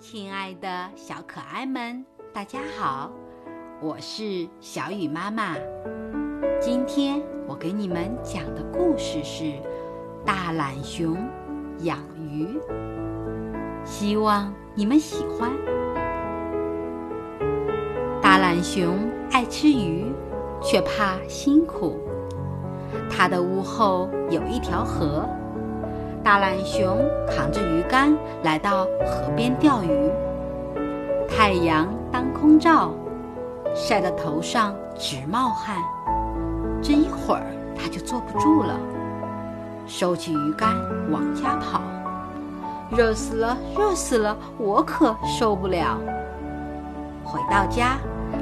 亲爱的小可爱们，大家好，我是小雨妈妈。今天我给你们讲的故事是《大懒熊养鱼》，希望你们喜欢。大懒熊爱吃鱼，却怕辛苦。它的屋后有一条河。大懒熊扛着鱼竿来到河边钓鱼，太阳当空照，晒得头上直冒汗。这一会儿，他就坐不住了，收起鱼竿往家跑。热死了，热死了，我可受不了。回到家，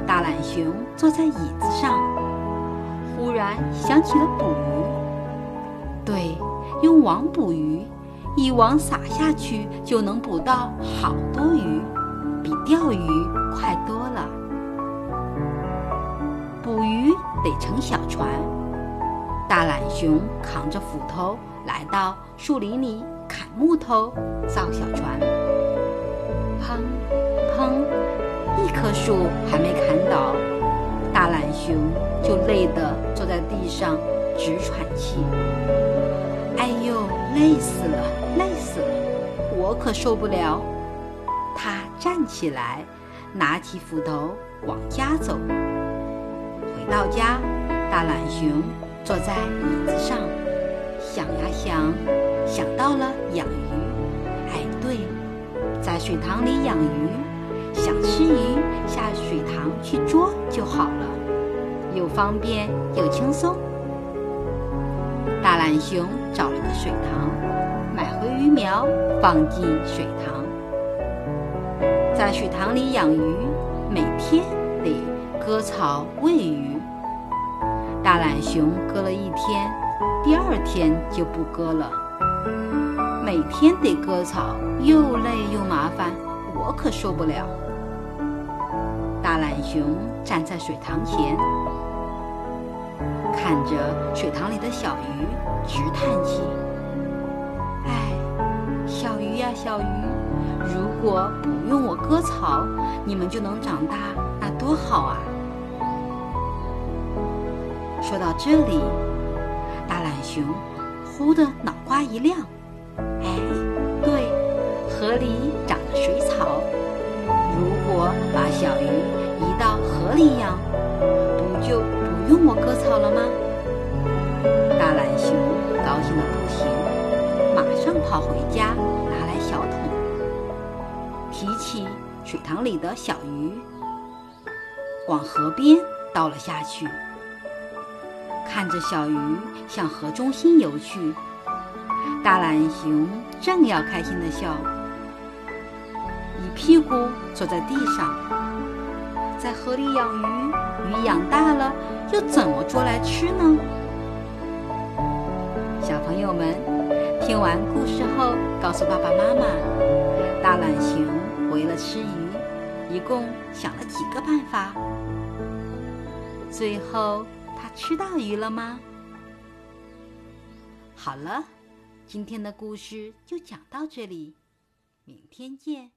大懒熊坐在椅子上，忽然想起了捕鱼。对。用网捕鱼，一网撒下去就能捕到好多鱼，比钓鱼快多了。捕鱼得乘小船，大懒熊扛着斧头来到树林里砍木头造小船。砰砰，一棵树还没砍倒，大懒熊就累得坐在地上直喘气。哎呦，累死了，累死了！我可受不了。他站起来，拿起斧头往家走。回到家，大懒熊坐在椅子上，想呀想，想到了养鱼。哎，对，在水塘里养鱼，想吃鱼下水塘去捉就好了，又方便又轻松。大懒熊找了个水塘，买回鱼苗，放进水塘。在水塘里养鱼，每天得割草喂鱼。大懒熊割了一天，第二天就不割了。每天得割草，又累又麻烦，我可受不了。大懒熊站在水塘前。看着水塘里的小鱼，直叹气：“哎，小鱼呀，小鱼，如果不用我割草，你们就能长大，那多好啊！”说到这里，大懒熊忽的脑瓜一亮：“哎，对，河里长了水草，如果把小鱼移到河里养，……”好了吗？大懒熊高兴的不行，马上跑回家，拿来小桶，提起水塘里的小鱼，往河边倒了下去。看着小鱼向河中心游去，大懒熊正要开心的笑，一屁股坐在地上，在河里养鱼。鱼养大了，又怎么捉来吃呢？小朋友们，听完故事后，告诉爸爸妈妈，大懒熊为了吃鱼，一共想了几个办法？最后，他吃到鱼了吗？好了，今天的故事就讲到这里，明天见。